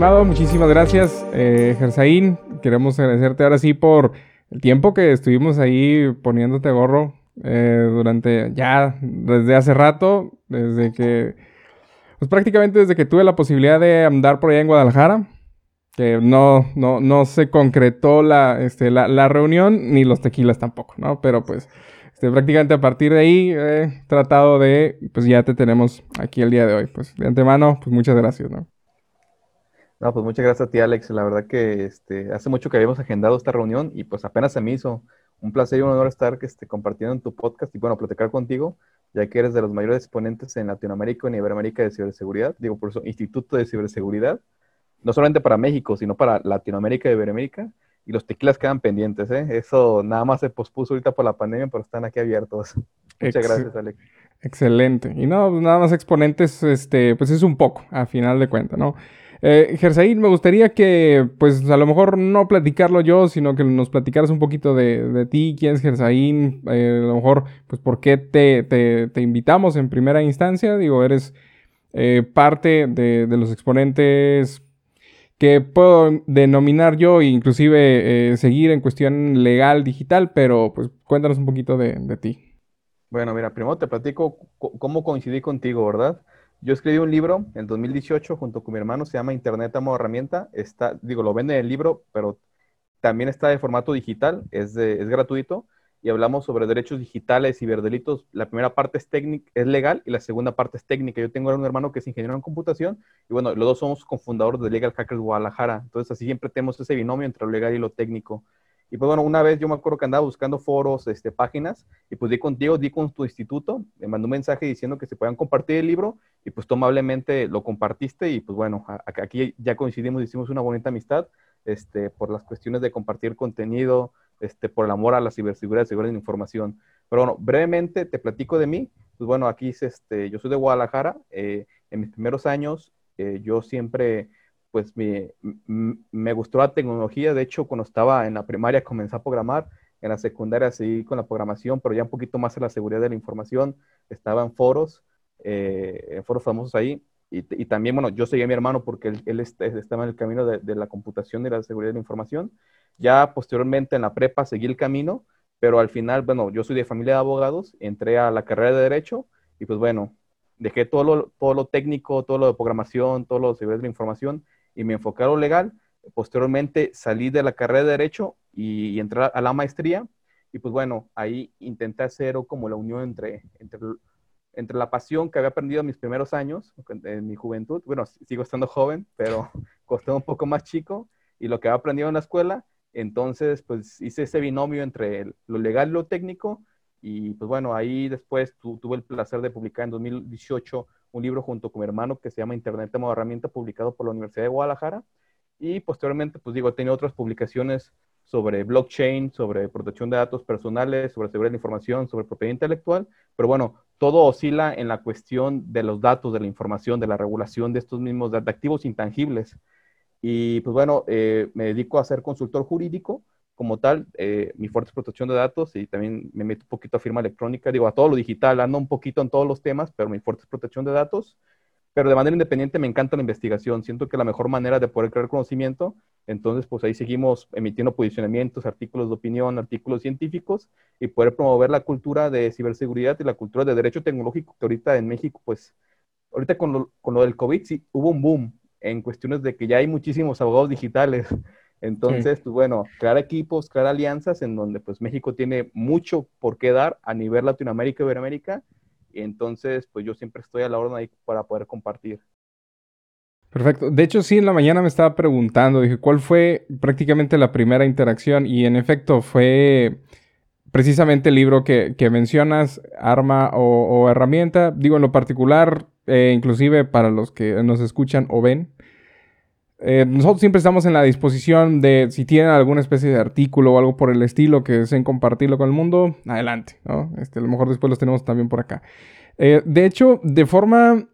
Muchísimas gracias, eh. Queremos agradecerte ahora sí por el tiempo que estuvimos ahí poniéndote gorro eh, durante ya desde hace rato, desde que, pues prácticamente desde que tuve la posibilidad de andar por allá en Guadalajara, que no, no, no se concretó la, este, la, reunión, ni los tequilas tampoco, ¿no? Pero pues este, prácticamente a partir de ahí he tratado de, pues ya te tenemos aquí el día de hoy. Pues de antemano, pues muchas gracias, ¿no? No, pues muchas gracias a ti, Alex. La verdad que este, hace mucho que habíamos agendado esta reunión y pues apenas se me hizo un placer y un honor estar este, compartiendo en tu podcast y bueno, platicar contigo, ya que eres de los mayores exponentes en Latinoamérica y en Iberoamérica de ciberseguridad. Digo, por eso, Instituto de Ciberseguridad, no solamente para México, sino para Latinoamérica y Iberoamérica. Y los tequilas quedan pendientes, ¿eh? Eso nada más se pospuso ahorita por la pandemia, pero están aquí abiertos. Muchas gracias, Alex. Excelente. Y no, nada más exponentes, este, pues es un poco, a final de cuentas, ¿no? Eh, me gustaría que, pues a lo mejor no platicarlo yo, sino que nos platicaras un poquito de, ti, quién es Gersaín, eh, a lo mejor, pues por qué te, invitamos en primera instancia. Digo, eres eh, parte de, los exponentes que puedo denominar yo e inclusive eh, seguir en cuestión legal digital, pero pues cuéntanos un poquito de, de ti. Bueno, mira, primero te platico cómo coincidí contigo, ¿verdad? Yo escribí un libro en 2018 junto con mi hermano, se llama Internet como herramienta. Está, digo, lo vende en el libro, pero también está de formato digital, es, es gratuito. Y hablamos sobre derechos digitales, ciberdelitos. La primera parte es, técnica, es legal y la segunda parte es técnica. Yo tengo un hermano que es ingeniero en computación y bueno, los dos somos cofundadores de Legal Hackers Guadalajara. Entonces así siempre tenemos ese binomio entre lo legal y lo técnico. Y pues bueno, una vez yo me acuerdo que andaba buscando foros, este, páginas, y pues di contigo, di con tu instituto, me mandó un mensaje diciendo que se puedan compartir el libro, y pues tú amablemente lo compartiste, y pues bueno, aquí ya coincidimos, hicimos una bonita amistad, este, por las cuestiones de compartir contenido, este, por el amor a la ciberseguridad, seguridad de información. Pero bueno, brevemente te platico de mí, pues bueno, aquí este, yo soy de Guadalajara, eh, en mis primeros años eh, yo siempre pues me, me, gustó la tecnología. De hecho, cuando estaba en la primaria comencé a programar, en la secundaria seguí con la programación, pero ya un poquito más en la seguridad de la información. Estaba en foros, eh, en foros famosos ahí. Y, también, bueno, yo seguí a mi hermano porque él, él estaba en el camino de, de, la computación y la seguridad de la información. Ya posteriormente en la prepa seguí el camino, pero al final, bueno, yo soy de familia de abogados, entré a la carrera de Derecho y pues bueno, dejé todo lo, todo lo técnico, todo lo de programación, todo lo de seguridad de la información y me enfoqué a lo legal. Posteriormente salí de la carrera de Derecho y, entré a la maestría. Y pues bueno, ahí intenté hacer como la unión entre, entre, entre la pasión que había aprendido en mis primeros años, en mi juventud. Bueno, sigo estando joven, pero costó un poco más chico. Y lo que había aprendido en la escuela. Entonces, pues hice ese binomio entre lo legal y lo técnico. Y pues bueno, ahí después tuve el placer de publicar en 2018 un libro junto con mi hermano que se llama Internet como herramienta, publicado por la Universidad de Guadalajara. Y posteriormente, pues digo, he tenido otras publicaciones sobre blockchain, sobre protección de datos personales, sobre seguridad de información, sobre propiedad intelectual, pero bueno, todo oscila en la cuestión de los datos, de la información, de la regulación de estos mismos de activos intangibles. Y pues bueno, eh, me dedico a ser consultor jurídico como tal, eh, mi fuerte es protección de datos y también me meto un poquito a firma electrónica, digo, a todo lo digital, ando un poquito en todos los temas, pero mi fuerte es protección de datos. Pero de manera independiente me encanta la investigación, siento que la mejor manera de poder crear conocimiento, entonces pues ahí seguimos emitiendo posicionamientos, artículos de opinión, artículos científicos y poder promover la cultura de ciberseguridad y la cultura de derecho tecnológico que ahorita en México pues, ahorita con lo, con lo del COVID sí hubo un boom en cuestiones de que ya hay muchísimos abogados digitales. Entonces, pues bueno, crear equipos, crear alianzas en donde pues México tiene mucho por qué dar a nivel Latinoamérica y Iberoamérica. Y entonces, pues yo siempre estoy a la orden ahí para poder compartir. Perfecto. De hecho, sí, en la mañana me estaba preguntando, dije, ¿cuál fue prácticamente la primera interacción? Y en efecto, fue precisamente el libro que, mencionas, arma o, herramienta. Digo, en lo particular, eh, inclusive para los que nos escuchan o ven, eh, nosotros siempre estamos en la disposición de, si tienen alguna especie de artículo o algo por el estilo que deseen compartirlo con el mundo, adelante, ¿no? Este, a lo mejor después los tenemos también por acá. Eh, de hecho, de forma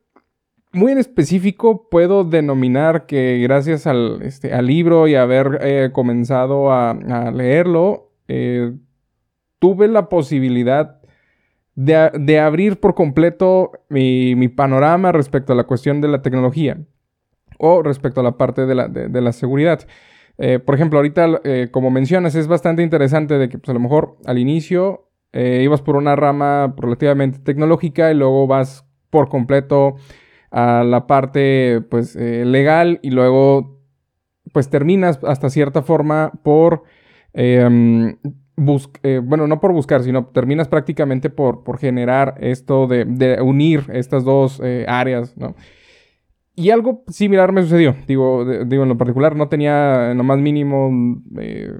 muy en específico, puedo denominar que gracias al, este, libro y haber eh, comenzado a, leerlo, tuve la posibilidad de, abrir por completo mi panorama respecto a la cuestión de la tecnología. O respecto a la parte de la, de, la seguridad. Eh, por ejemplo, ahorita, eh, como mencionas, es bastante interesante de que pues, a lo mejor al inicio eh, ibas por una rama relativamente tecnológica y luego vas por completo a la parte pues legal y luego pues terminas hasta cierta forma por em, bueno, no por buscar, sino terminas prácticamente por, por generar esto de, de unir estas dos áreas, ¿no? Y algo similar me sucedió. Digo, digo en lo particular, no tenía en lo más mínimo, eh,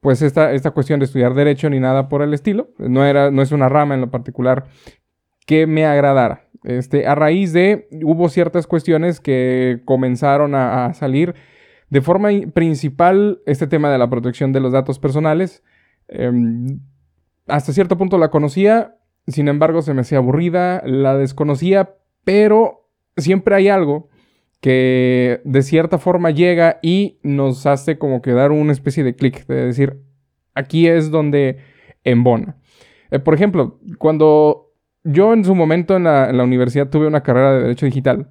pues, esta, esta cuestión de estudiar Derecho ni nada por el estilo. No, era, no es una rama en lo particular que me agradara. Este, a raíz de, hubo ciertas cuestiones que comenzaron a, salir de forma principal este tema de la protección de los datos personales. Em, hasta cierto punto la conocía, sin embargo se me hacía aburrida, la desconocía, pero siempre hay algo que de cierta forma llega y nos hace como que dar una especie de clic, de decir, aquí es donde embona. Eh, por ejemplo, cuando yo en su momento en la, universidad tuve una carrera de Derecho Digital,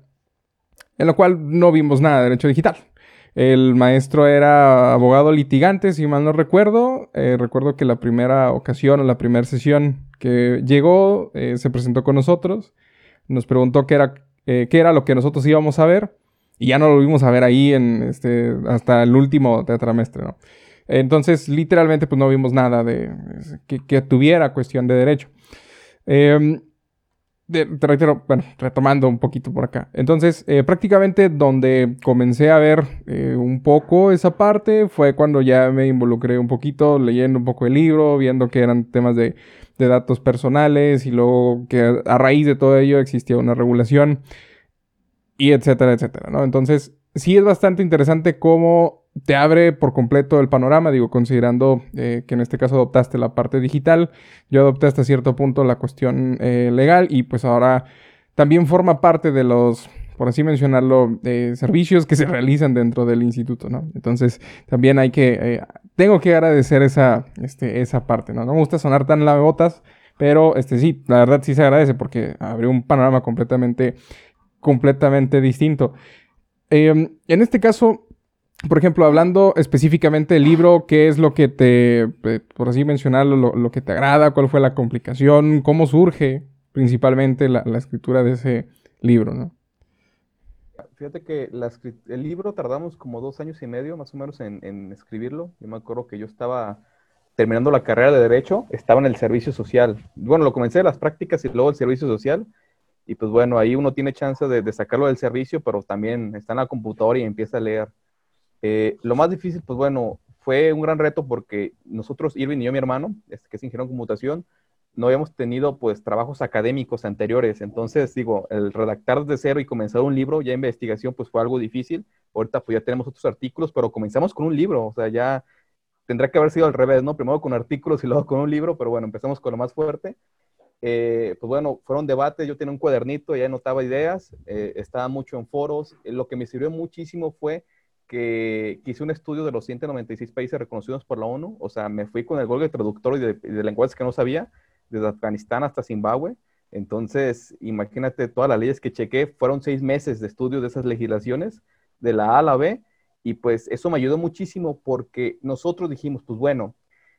en la cual no vimos nada de Derecho Digital. El maestro era abogado litigante, si mal no recuerdo. Eh, recuerdo que la primera ocasión o la primera sesión que llegó, eh, se presentó con nosotros. Nos preguntó qué era eh, qué era lo que nosotros íbamos a ver, y ya no lo vimos a ver ahí en este, hasta el último tetramestre, ¿no? Entonces, literalmente, pues no vimos nada de que, tuviera cuestión de derecho. Em, te reitero, bueno, retomando un poquito por acá. Entonces, eh, prácticamente donde comencé a ver eh, un poco esa parte fue cuando ya me involucré un poquito, leyendo un poco el libro, viendo que eran temas de de datos personales y luego que a raíz de todo ello existía una regulación y etcétera, etcétera, ¿no? Entonces, sí es bastante interesante cómo te abre por completo el panorama, digo, considerando eh, que en este caso adoptaste la parte digital, yo adopté hasta cierto punto la cuestión eh, legal y pues ahora también forma parte de los por así mencionarlo, eh, servicios que se realizan dentro del instituto, ¿no? Entonces, también hay que, tengo que agradecer esa, este, esa parte, ¿no? No me gusta sonar tan lamebotas, pero, este, sí, la verdad sí se agradece porque abrió un panorama completamente, completamente distinto. Em, en este caso, por ejemplo, hablando específicamente del libro, ¿qué es lo que te, eh, por así mencionarlo, lo, que te agrada? ¿Cuál fue la complicación? ¿Cómo surge principalmente la escritura de ese libro, ¿no? Fíjate que el libro tardamos como dos años y medio más o menos en, escribirlo. Yo me acuerdo que yo estaba terminando la carrera de Derecho, estaba en el servicio social. Bueno, lo comencé las prácticas y luego el servicio social. Y pues bueno, ahí uno tiene chance de, sacarlo del servicio, pero también está en la computadora y empieza a leer. Eh, lo más difícil, pues bueno, fue un gran reto porque nosotros, Irving y yo, mi hermano, este, que es ingeniero en computación, no habíamos tenido pues trabajos académicos anteriores. Entonces, digo, el redactar desde cero y comenzar un libro, ya investigación, pues fue algo difícil. Ahorita pues ya tenemos otros artículos, pero comenzamos con un libro, o sea, ya tendrá que haber sido al revés, ¿no? Primero con artículos y luego con un libro, pero bueno, empezamos con lo más fuerte. Eh, pues bueno, fueron debates, yo tenía un cuadernito, ya anotaba ideas, eh, estaba mucho en foros. Eh, lo que me sirvió muchísimo fue que, hice un estudio de los 196 países reconocidos por la ONU, o sea, me fui con el Google Traductor y de, de lenguajes que no sabía, desde Afganistán hasta Zimbabue. Entonces, imagínate todas las leyes que chequé, fueron seis meses de estudio de esas legislaciones, de la A a la B, y pues eso me ayudó muchísimo porque nosotros dijimos, pues bueno,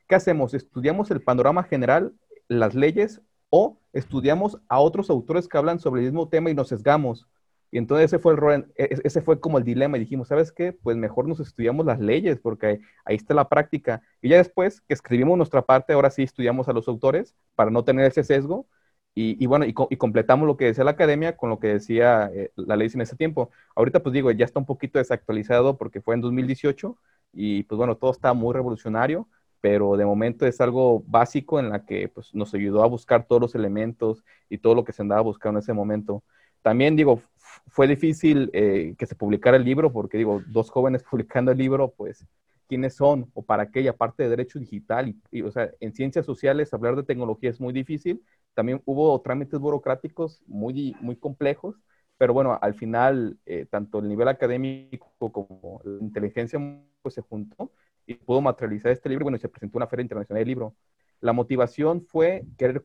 ¿qué hacemos? ¿Estudiamos el panorama general, las leyes, o estudiamos a otros autores que hablan sobre el mismo tema y nos sesgamos? Y entonces ese fue, el, e, e, ese fue como el dilema. Y dijimos, ¿sabes qué? Pues mejor nos estudiamos las leyes porque ahí, está la práctica. Y ya después que escribimos nuestra parte, ahora sí estudiamos a los autores para no tener ese sesgo. Y, bueno, y, completamos lo que decía la academia con lo que decía eh, la ley en ese tiempo. Ahorita pues digo, ya está un poquito desactualizado porque fue en 2018 y pues bueno, todo está muy revolucionario, pero de momento es algo básico en la que pues nos ayudó a buscar todos los elementos y todo lo que se andaba buscando en ese momento. También digo, fue difícil eh, que se publicara el libro, porque digo, dos jóvenes publicando el libro, pues, ¿quiénes son o para qué? Y aparte de derecho digital, y, o sea, en ciencias sociales hablar de tecnología es muy difícil. También hubo trámites burocráticos muy, muy complejos, pero bueno, al final, eh, tanto el nivel académico como la inteligencia pues, se juntó y pudo materializar este libro. Bueno, y se presentó una feria internacional del libro. La motivación fue querer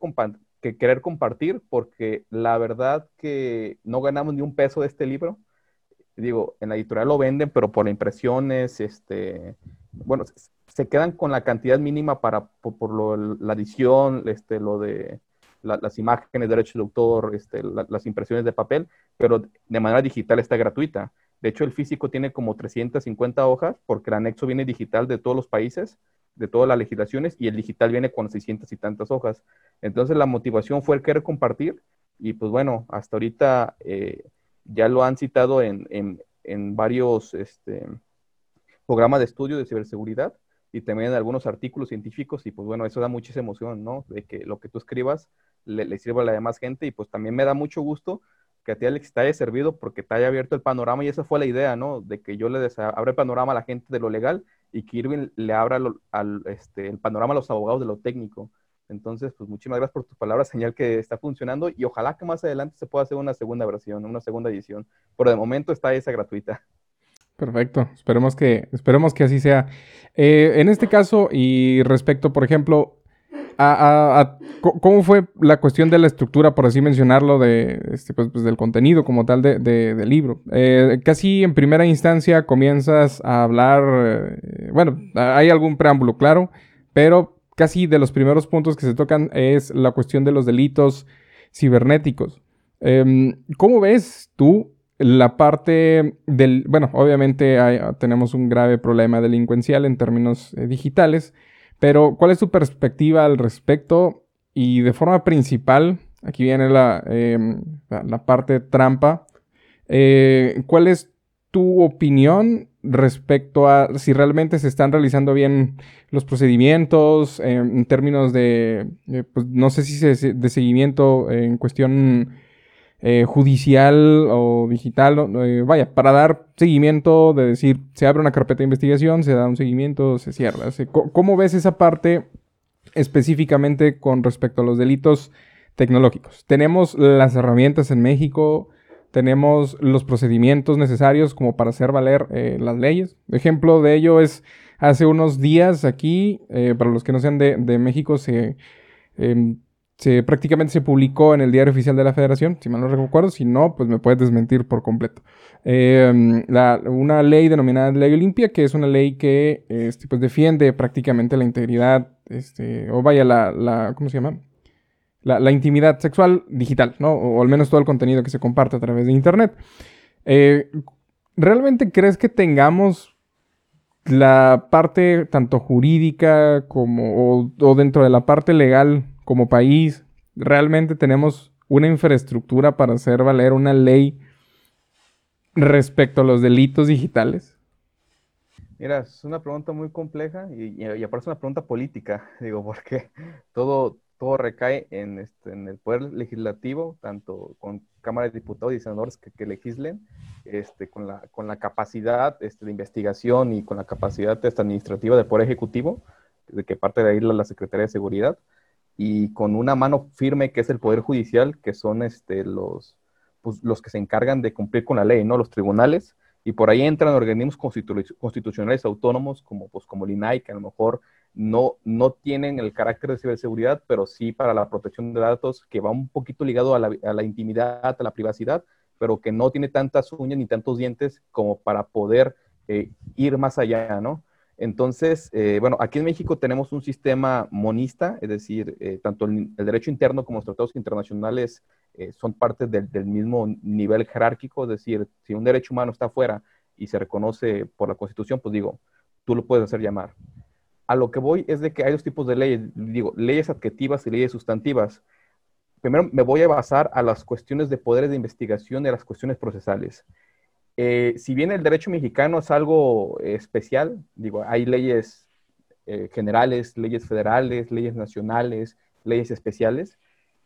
que querer compartir porque la verdad que no ganamos ni un peso de este libro. digo, en la editorial lo venden, pero por impresiones, este, bueno, se quedan con la cantidad mínima para, por, lo, la edición, este, lo de las imágenes, derechos de autor, este, las impresiones de papel, pero de manera digital está gratuita. De hecho, el físico tiene como 350 hojas porque el anexo viene digital de todos los países, de todas las legislaciones, y el digital viene con 600 y tantas hojas. Entonces, la motivación fue el querer compartir y pues bueno, hasta ahorita eh, ya lo han citado en, en, varios este, programas de estudio de ciberseguridad y también en algunos artículos científicos y pues bueno, eso da muchísima emoción, ¿no? De que lo que tú escribas le, le sirva a la demás gente y pues también me da mucho gusto que a ti Alex te haya servido porque te haya abierto el panorama y esa fue la idea, ¿no? De que yo le abra el panorama a la gente de lo legal y que Irving le abra al, este, el panorama a los abogados de lo técnico. Entonces, pues muchísimas gracias por tus palabras, señal que está funcionando y ojalá que más adelante se pueda hacer una segunda versión, una segunda edición. Pero de momento está esa gratuita. Perfecto, esperemos que, esperemos que así sea. Eh, en este caso, y respecto, por ejemplo, cómo fue la cuestión de la estructura, por así mencionarlo, de, este, pues, pues del contenido como tal de, del libro. Eh, casi en primera instancia comienzas a hablar, eh, bueno, hay algún preámbulo, claro, pero casi de los primeros puntos que se tocan es la cuestión de los delitos cibernéticos. Em, ¿Cómo ves tú la parte del, bueno, obviamente tenemos un grave problema delincuencial en términos eh, digitales, pero, ¿cuál es tu perspectiva al respecto? Y de forma principal, aquí viene la, em, la parte trampa. Eh, ¿Cuál es tu opinión respecto a si realmente se están realizando bien los procedimientos em, en términos de, eh, pues, no sé si de seguimiento en cuestión eh, judicial o digital, eh, vaya, para dar seguimiento de decir, se abre una carpeta de investigación, se da un seguimiento, se cierra. ¿Cómo ves esa parte específicamente con respecto a los delitos tecnológicos? Tenemos las herramientas en México, tenemos los procedimientos necesarios como para hacer valer eh, las leyes. Ejemplo de ello es hace unos días aquí, para los que no sean de, de México, se em, se, prácticamente se publicó en el diario oficial de la federación, si mal no recuerdo, si no, pues me puedes desmentir por completo. Em, una ley denominada Ley Olimpia, que es una ley que este, pues defiende prácticamente la integridad, este, o vaya, la, la ¿cómo se llama? La, intimidad sexual digital, ¿no? O, al menos todo el contenido que se comparte a través de Internet. Eh, ¿Realmente crees que tengamos la parte tanto jurídica como o dentro de la parte legal como país, realmente tenemos una infraestructura para hacer valer una ley respecto a los delitos digitales? Mira, es una pregunta muy compleja y, aparte es una pregunta política, digo, porque todo, todo recae en, este, en el poder legislativo, tanto con Cámara de Diputados y senadores que, legislen, este, con, la, con la capacidad este, de investigación y con la capacidad administrativa del Poder Ejecutivo, de que parte de ahí la Secretaría de Seguridad y con una mano firme que es el Poder Judicial, que son este, los, pues, los que se encargan de cumplir con la ley, ¿no? Los tribunales, y por ahí entran organismos constitucionales autónomos como, pues, como el INAI, que a lo mejor no, no tienen el carácter de ciberseguridad, pero sí para la protección de datos, que va un poquito ligado a la, a la intimidad, a la privacidad, pero que no tiene tantas uñas ni tantos dientes como para poder eh, ir más allá, ¿no? Entonces, eh, bueno, aquí en México tenemos un sistema monista, es decir, eh, tanto el, derecho interno como los tratados internacionales eh, son parte del, mismo nivel jerárquico, es decir, si un derecho humano está afuera y se reconoce por la Constitución, pues digo, tú lo puedes hacer llamar. A lo que voy es de que hay dos tipos de leyes, digo, leyes adjetivas y leyes sustantivas. Primero me voy a basar a las cuestiones de poderes de investigación y a las cuestiones procesales. Eh, si bien el derecho mexicano es algo especial, digo, hay leyes eh, generales, leyes federales, leyes nacionales, leyes especiales.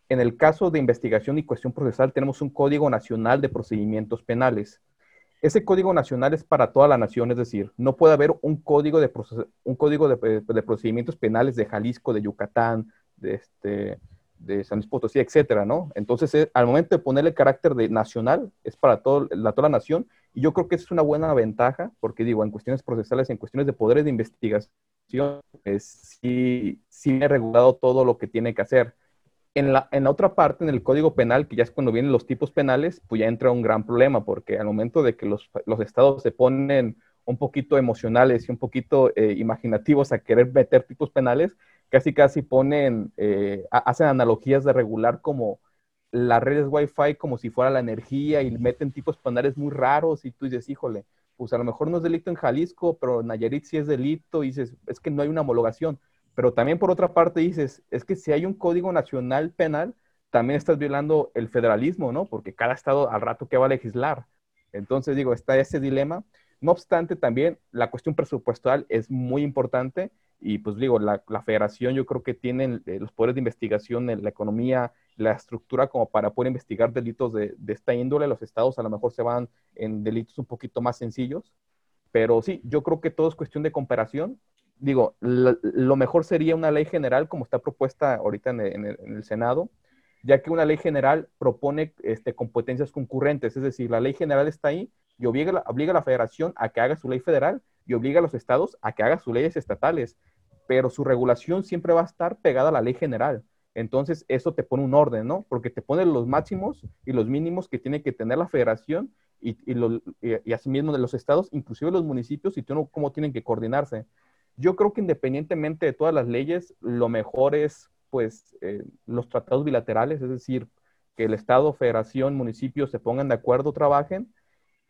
En el caso de investigación y cuestión procesal tenemos un Código Nacional de Procedimientos Penales. Ese Código Nacional es para toda la nación, es decir, no puede haber un código de, un código de, de procedimientos penales de Jalisco, de Yucatán, de, este, de San Luis Potosí, etcétera, ¿no? Entonces, eh, al momento de ponerle carácter de nacional, es para todo, la, toda la nación, y yo creo que es una buena ventaja, porque digo, en cuestiones procesales, en cuestiones de poderes de investigación, sí, sí he regulado todo lo que tiene que hacer. En la, en la otra parte, en el Código Penal, que ya es cuando vienen los tipos penales, pues ya entra un gran problema, porque al momento de que los, los estados se ponen un poquito emocionales y un poquito eh, imaginativos a querer meter tipos penales, casi casi ponen, eh, hacen analogías de regular como las redes Wi-Fi como si fuera la energía y meten tipos penales muy raros y tú dices, híjole, pues a lo mejor no es delito en Jalisco, pero en Nayarit sí es delito y dices, es que no hay una homologación. Pero también por otra parte dices, es que si hay un código nacional penal, también estás violando el federalismo, ¿no? Porque cada estado al rato que va a legislar. Entonces digo, está ese dilema. No obstante, también la cuestión presupuestal es muy importante y pues digo, la, federación yo creo que tiene eh, los poderes de investigación, en la economía, la estructura como para poder investigar delitos de, esta índole. Los estados a lo mejor se van en delitos un poquito más sencillos, pero sí, yo creo que todo es cuestión de comparación. Digo, lo, mejor sería una ley general como está propuesta ahorita en el, Senado, ya que una ley general propone este, competencias concurrentes, es decir, la ley general está ahí y obliga, obliga a la federación a que haga su ley federal y obliga a los estados a que haga sus leyes estatales, pero su regulación siempre va a estar pegada a la ley general. Entonces, eso te pone un orden, ¿no? Porque te pone los máximos y los mínimos que tiene que tener la federación y, y, asimismo de los estados, inclusive los municipios, y cómo tienen que coordinarse. Yo creo que independientemente de todas las leyes, lo mejor es, pues, eh, los tratados bilaterales, es decir, que el Estado, Federación, municipios se pongan de acuerdo, trabajen,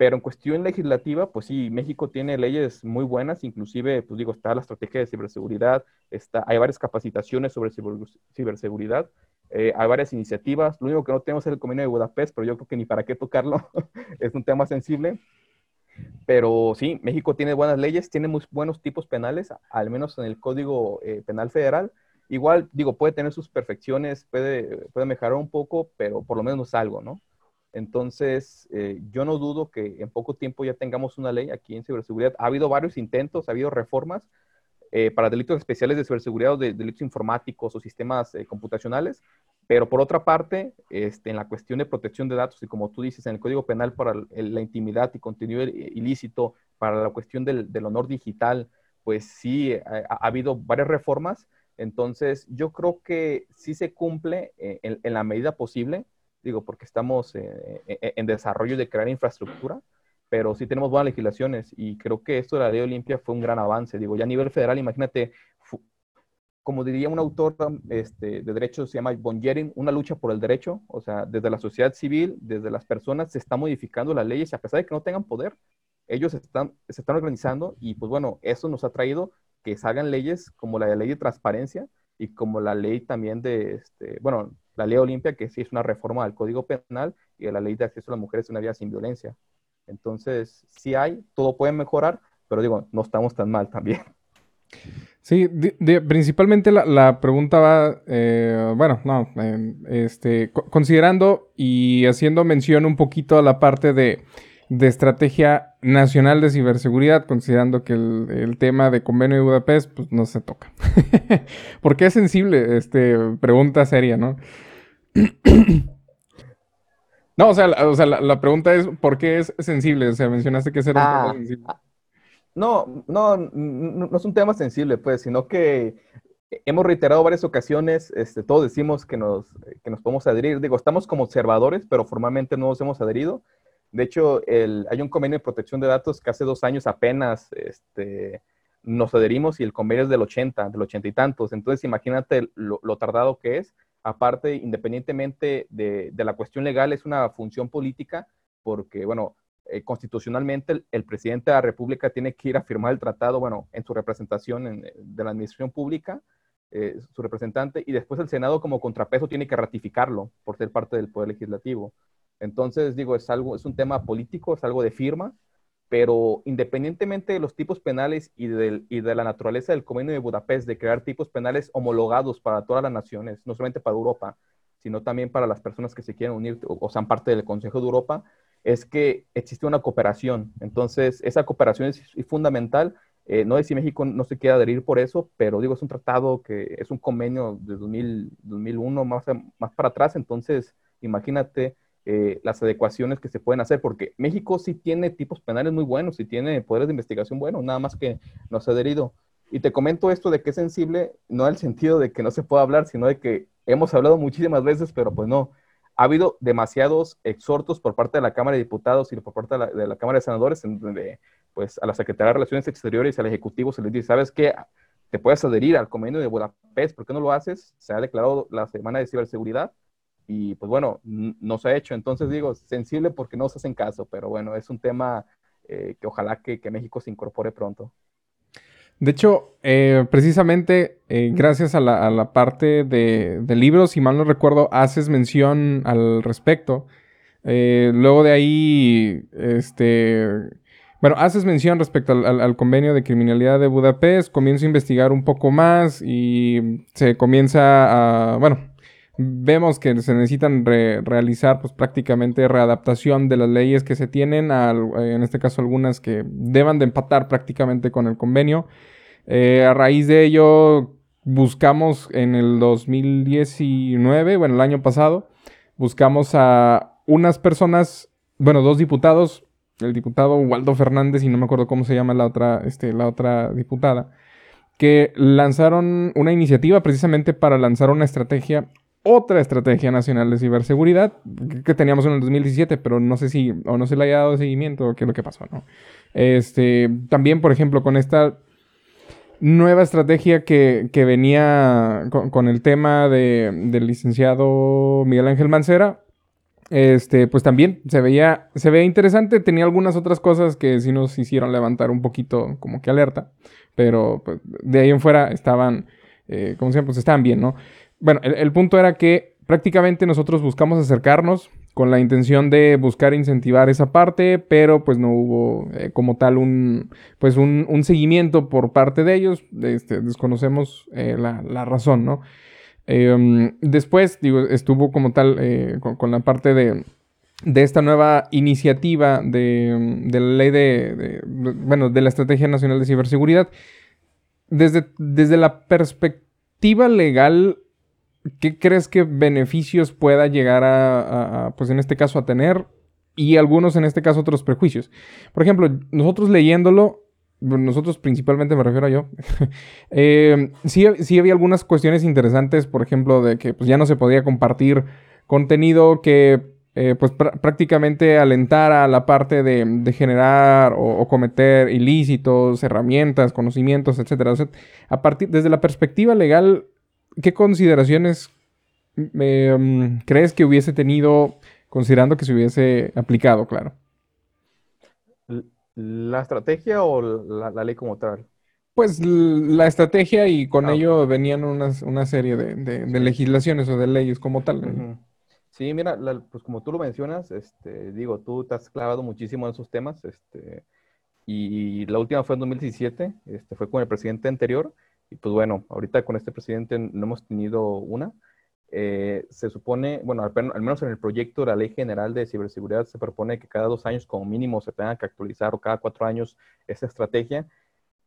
pero en cuestión legislativa, pues sí, México tiene leyes muy buenas, inclusive, pues digo, está la estrategia de ciberseguridad, está, hay varias capacitaciones sobre ciberseguridad, eh, hay varias iniciativas. Lo único que no tenemos es el convenio de Budapest, pero yo creo que ni para qué tocarlo, es un tema sensible. Pero sí, México tiene buenas leyes, tiene muy buenos tipos penales, al menos en el Código eh, Penal Federal. Igual, digo, puede tener sus perfecciones, puede, puede mejorar un poco, pero por lo menos algo, ¿no? Entonces, eh, yo no dudo que en poco tiempo ya tengamos una ley aquí en ciberseguridad. Ha habido varios intentos, ha habido reformas eh, para delitos especiales de ciberseguridad o de delitos informáticos o sistemas eh, computacionales, pero por otra parte, este, en la cuestión de protección de datos y como tú dices, en el Código Penal para la intimidad y contenido ilícito, para la cuestión del, honor digital, pues sí, ha, habido varias reformas. Entonces, yo creo que sí se cumple en la medida posible digo, porque estamos eh, eh, eh, en desarrollo de crear infraestructura, pero sí tenemos buenas legislaciones y creo que esto de la ley Olimpia fue un gran avance. Digo, ya a nivel federal, imagínate, como diría un autor este, de derechos, se llama Von Jering, una lucha por el derecho, o sea, desde la sociedad civil, desde las personas, se están modificando las leyes y a pesar de que no tengan poder, ellos están, se están organizando y pues bueno, eso nos ha traído que salgan leyes como la ley de transparencia y como la ley también de, este, bueno, la ley Olimpia, que sí es una reforma del Código Penal y de la ley de acceso a las mujeres a una vida sin violencia. Entonces, sí hay, todo puede mejorar, pero digo, no estamos tan mal también. Sí, principalmente la, pregunta va, eh, bueno, no, este, considerando y haciendo mención un poquito a la parte de, estrategia nacional de ciberseguridad, considerando que el, tema de convenio de Budapest, pues no se toca. Porque es sensible, este, pregunta seria, ¿no? no, o sea, la, pregunta es, ¿por qué es sensible? O sea, mencionaste que es un tema ah, sensible. Ah, no, no, no, es un tema sensible, pues, sino que hemos reiterado varias ocasiones, este, todos decimos que nos, que nos podemos adherir. Digo, estamos como observadores, pero formalmente no nos hemos adherido. De hecho, el, hay un convenio de protección de datos que hace dos años apenas este, nos adherimos y el convenio es del 80, del 80 y tantos. Entonces, imagínate lo, lo tardado que es aparte, independientemente de, la cuestión legal, es una función política porque, bueno, eh, constitucionalmente el, presidente de la República tiene que ir a firmar el tratado, bueno, en su representación eh, de la administración pública, eh, su representante, y después el Senado como contrapeso tiene que ratificarlo por ser parte del Poder Legislativo. Entonces, digo, es algo, es un tema político, es algo de firma, pero independientemente de los tipos penales y, y de la naturaleza del convenio de Budapest de crear tipos penales homologados para todas las naciones, no solamente para Europa, sino también para las personas que se quieren unir o, sean parte del Consejo de Europa, es que existe una cooperación. Entonces, esa cooperación es, fundamental. Eh, no sé si México no se quiere adherir por eso, pero digo, es un tratado que es un convenio de 2000, 2001 más, más para atrás, entonces imagínate eh, las adecuaciones que se pueden hacer, porque México sí tiene tipos penales muy buenos, y tiene poderes de investigación buenos, nada más que no se ha adherido. Y te comento esto de que es sensible, no en el sentido de que no se pueda hablar, sino de que hemos hablado muchísimas veces, pero pues no. Ha habido demasiados exhortos por parte de la Cámara de Diputados y por parte de la, Cámara de Senadores, en donde pues a la Secretaría de Relaciones Exteriores y al Ejecutivo se les dice, ¿sabes qué? Te puedes adherir al convenio de Budapest, ¿por qué no lo haces? Se ha declarado la Semana de Ciberseguridad y pues bueno, no se ha hecho. Entonces digo, sensible porque no se hacen caso, pero bueno, es un tema eh, que ojalá que, México se incorpore pronto. De hecho, eh, precisamente eh, gracias a la, parte de, libros, si mal no recuerdo, haces mención al respecto. luego de ahí, este, bueno, haces mención respecto al, al, convenio de criminalidad de Budapest, comienzo a investigar un poco más y se comienza a, bueno, vemos que se necesitan realizar pues prácticamente readaptación de las leyes que se tienen, en este caso algunas que deban de empatar prácticamente con el convenio. Eh, a raíz de ello buscamos en el 2019, bueno, el año pasado, buscamos a unas personas, bueno, dos diputados, el diputado Waldo Fernández y no me acuerdo cómo se llama la otra, este, la otra diputada, que lanzaron una iniciativa precisamente para lanzar una estrategia otra estrategia nacional de ciberseguridad que teníamos en el 2017, pero no sé si o no se le haya dado seguimiento o qué es lo que pasó, ¿no? Este, también, por ejemplo, con esta nueva estrategia que, venía con, el tema del licenciado Miguel Ángel Mancera, este, pues también se veía, se veía interesante, tenía algunas otras cosas que sí nos hicieron levantar un poquito como que alerta, pero pues, de ahí en fuera estaban, eh, como siempre, pues estaban bien, ¿no? Bueno, el, punto era que prácticamente nosotros buscamos acercarnos con la intención de buscar incentivar esa parte, pero pues no hubo eh, como tal un, pues un, seguimiento por parte de ellos. Este, desconocemos eh, la, razón, ¿no? Em, después, digo, estuvo como tal eh, con, la parte de, de esta nueva iniciativa de, la ley de, bueno, de la Estrategia Nacional de Ciberseguridad. Desde, desde la perspectiva legal, ¿qué crees que beneficios pueda llegar a, pues en este caso, a tener? Y algunos, en este caso, otros prejuicios. Por ejemplo, nosotros leyéndolo, nosotros principalmente me refiero a yo, eh, sí, sí, había algunas cuestiones interesantes, por ejemplo, de que pues, ya no se podía compartir contenido que eh, pues prácticamente alentara la parte de, generar o, cometer ilícitos, herramientas, conocimientos, etcétera. a partir, desde la perspectiva legal, ¿qué consideraciones mm, crees que hubiese tenido considerando que se hubiese aplicado, claro? ¿La estrategia o la, ley como tal? Pues la estrategia y con ah, ello venían una serie de, legislaciones o de leyes como tal. Sí, mira, pues como tú lo mencionas, este, digo, tú te has clavado muchísimo en esos temas, este, y la última fue en 2017, este, fue con el presidente anterior, y pues bueno, ahorita con este presidente no hemos tenido una. Eh, se supone, bueno, al, menos en el proyecto de la Ley General de Ciberseguridad se propone que cada dos años como mínimo se tenga que actualizar o cada cuatro años esa estrategia.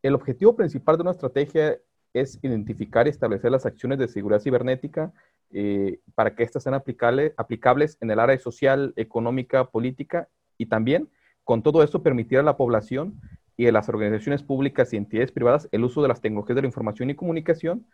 El objetivo principal de una estrategia es identificar y establecer las acciones de seguridad cibernética eh, para que éstas sean aplicables, aplicables en el área social, económica, política y también con todo esto permitir a la población y de las organizaciones públicas y entidades privadas el uso de las tecnologías de la información y comunicación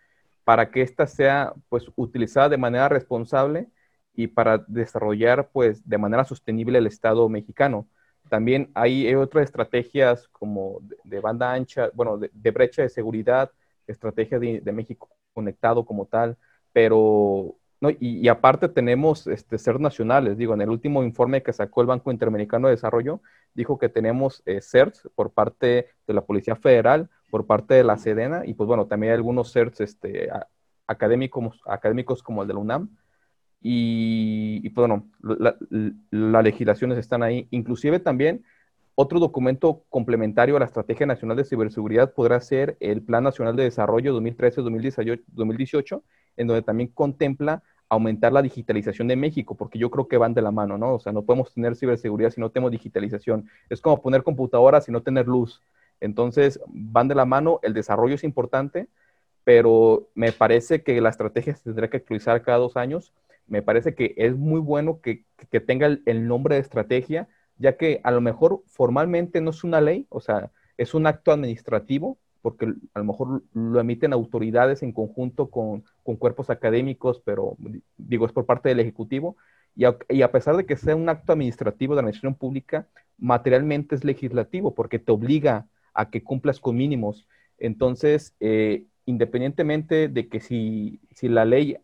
para que ésta sea pues utilizada de manera responsable y para desarrollar pues de manera sostenible el Estado mexicano. También hay, otras estrategias como de, banda ancha, bueno, de, brecha de seguridad, estrategia de, de México conectado como tal, pero y, aparte tenemos este, ser nacionales. Digo, en el último informe que sacó el Banco Interamericano de Desarrollo, dijo que tenemos eh, por parte de la Policía Federal, por parte de la Sedena, y pues bueno, también hay algunos CERTs este, académicos, académicos como el de la UNAM. Y, pues bueno, las legislaciones están ahí. Inclusive también otro documento complementario a la Estrategia Nacional de Ciberseguridad podrá ser el Plan Nacional de Desarrollo 2013-2018, en donde también contempla aumentar la digitalización de México, porque yo creo que van de la mano, ¿no? O sea, no podemos tener ciberseguridad si no tenemos digitalización. Es como poner computadoras y no tener luz. Entonces, van de la mano, el desarrollo es importante, pero me parece que la estrategia se tendrá que actualizar cada dos años. Me parece que es muy bueno que, tenga el, nombre de estrategia, ya que a lo mejor formalmente no es una ley, o sea, es un acto administrativo, porque a lo mejor lo emiten autoridades en conjunto con, con cuerpos académicos, pero digo, es por parte del Ejecutivo, y a, y a, pesar de que sea un acto administrativo de la administración pública, materialmente es legislativo, porque te obliga a que cumplas con mínimos. Entonces, eh, independientemente de que si, si la ley,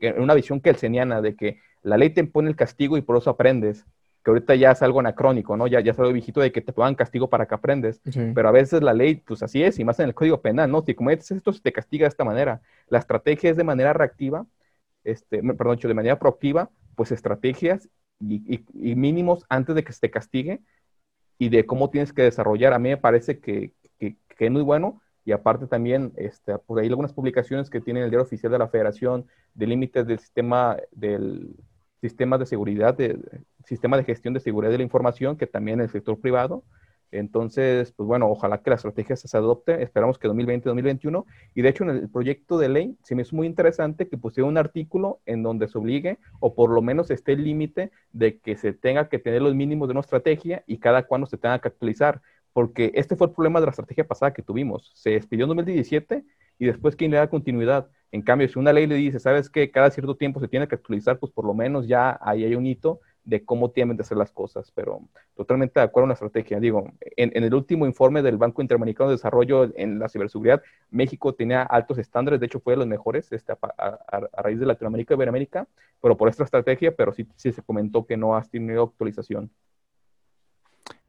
en una visión kelseniana de que la ley te impone el castigo y por eso aprendes, que ahorita ya es algo anacrónico, ¿no? Ya, ya es algo viejito de que te pongan castigo para que aprendes. Pero a veces la ley, pues así es, y más en el Código Penal, ¿no? Si cometes esto, se te castiga de esta manera. La estrategia es de manera reactiva, este, perdón, de manera proactiva, pues estrategias y, mínimos antes de que se te castigue y de cómo tienes que desarrollar. A mí me parece que, que, que es muy bueno y aparte también, este, por ahí algunas publicaciones que tiene el diario oficial de la Federación de límites del sistema del sistema de seguridad, de, sistema de gestión de seguridad de la información, que también el sector privado. Entonces, pues bueno, ojalá que la estrategia se adopte, esperamos que 2020-2021. Y de hecho, en el proyecto de ley, se me hizo muy interesante que pusiera un artículo en donde se obligue, o por lo menos esté el límite de que se tenga que tener los mínimos de una estrategia y cada cuando se tenga que actualizar porque este fue el problema de la estrategia pasada que tuvimos. Se despidió en 2017 y después, ¿quién le da continuidad? En cambio, si una ley le dice, ¿sabes qué? Cada cierto tiempo se tiene que actualizar, pues por lo menos ya ahí hay un hito de cómo tienen de hacer las cosas, pero totalmente de acuerdo con la estrategia. Digo, en, el último informe del Banco Interamericano de Desarrollo en la ciberseguridad, México tenía altos estándares, de hecho fue de los mejores este, a, raíz de Latinoamérica y Iberoamérica, pero por esta estrategia, pero sí, sí se comentó que no ha tenido actualización.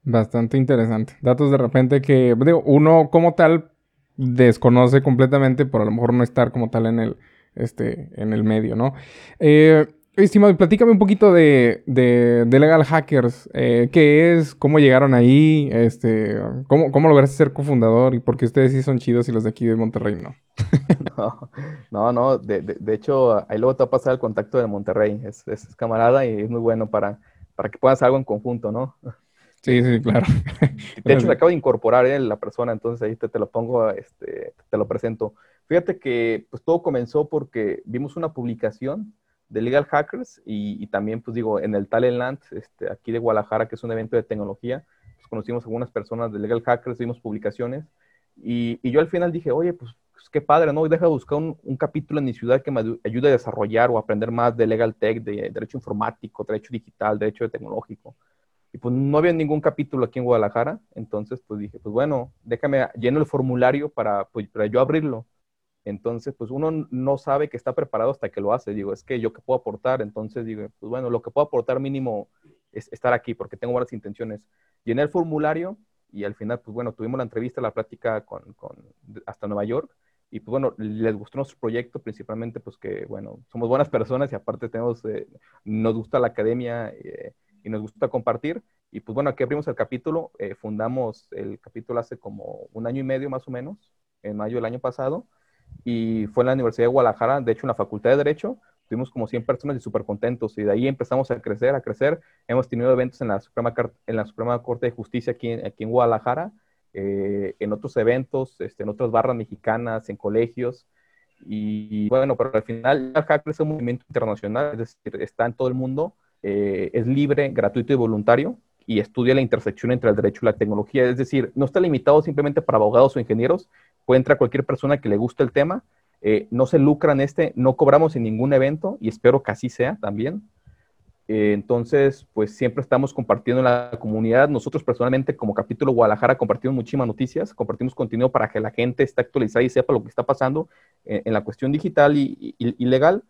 Bastante interesante. Datos de repente que, uno como tal desconoce completamente por a lo mejor no estar como tal en el, este, en el medio, ¿no? Eh, estimado, platícame un poquito de, de, Legal Hackers. Eh, ¿Qué es? ¿Cómo llegaron ahí? Este, ¿cómo, ¿Cómo lograste ser cofundador? ¿Y por qué ustedes sí son chidos y los de aquí de Monterrey no? no, no, De, de, hecho, ahí luego te va a pasar el contacto de Monterrey. Es, es camarada y es muy bueno para, para que puedas algo en conjunto, ¿no? Sí, sí, claro. De hecho, se acaba de incorporar ¿eh? la persona, entonces ahí te, te, lo pongo, este, te lo presento. Fíjate que pues todo comenzó porque vimos una publicación de Legal Hackers y, también, pues digo, en el Talentland, este, aquí de Guadalajara, que es un evento de tecnología, pues conocimos a algunas personas de Legal Hackers, vimos publicaciones y, y yo al final dije, oye, pues, pues qué padre, ¿no? Y deja de buscar un, un, capítulo en mi ciudad que me ayude a desarrollar o aprender más de Legal Tech, de derecho informático, derecho digital, derecho tecnológico. Y pues no había ningún capítulo aquí en Guadalajara, entonces pues dije, pues bueno, déjame lleno el formulario para, pues, para yo abrirlo. Entonces, pues uno no sabe que está preparado hasta que lo hace. Digo, es que yo qué puedo aportar. Entonces digo, pues bueno, lo que puedo aportar mínimo es estar aquí porque tengo buenas intenciones. Llené el formulario y al final, pues bueno, tuvimos la entrevista, la plática con, con, hasta Nueva York. Y pues bueno, les gustó nuestro proyecto, principalmente pues que, bueno, somos buenas personas y aparte tenemos, eh, nos gusta la academia. Eh, y nos gusta compartir. Y pues bueno, aquí abrimos el capítulo, eh, fundamos el capítulo hace como un año y medio más o menos, en mayo del año pasado, y fue en la Universidad de Guadalajara, de hecho en la Facultad de Derecho, tuvimos como 100 personas y súper contentos, y de ahí empezamos a crecer, a crecer. Hemos tenido eventos en la Suprema, en la Suprema Corte de Justicia aquí, aquí en Guadalajara, eh, en otros eventos, este, en otras barras mexicanas, en colegios, y bueno, pero al final hacker es un movimiento internacional, es decir, está en todo el mundo, eh, es libre, gratuito y voluntario y estudia la intersección entre el derecho y la tecnología. Es decir, no está limitado simplemente para abogados o ingenieros, puede entrar cualquier persona que le guste el tema. Eh, no se lucra en este, no cobramos en ningún evento y espero que así sea también. Eh, entonces, pues siempre estamos compartiendo en la comunidad. Nosotros personalmente como capítulo Guadalajara compartimos muchísimas noticias, compartimos contenido para que la gente esté actualizada y sepa lo que está pasando en, la cuestión digital y, y legal.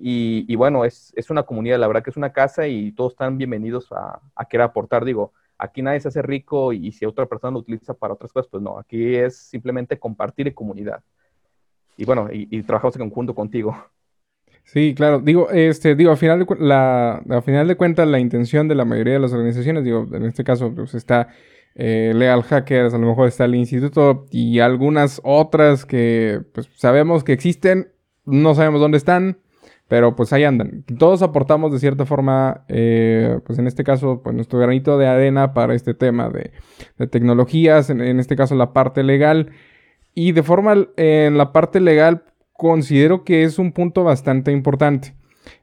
Y, bueno, es, una comunidad, la verdad que es una casa y todos están bienvenidos a, a querer aportar. Digo, aquí nadie se hace rico y, si otra persona lo utiliza para otras cosas, pues no, aquí es simplemente compartir en comunidad. Y bueno, y, trabajamos en conjunto contigo. Sí, claro. Digo, este, digo, a final de la, a final de cuentas, la intención de la mayoría de las organizaciones, digo, en este caso, pues está eh, Legal Hackers, a lo mejor está el instituto y algunas otras que pues sabemos que existen, no sabemos dónde están, pero pues ahí andan. Todos aportamos de cierta forma, eh, pues en este caso, pues nuestro granito de arena para este tema de, tecnologías, en, este caso la parte legal. Y de forma, en la parte legal, considero que es un punto bastante importante.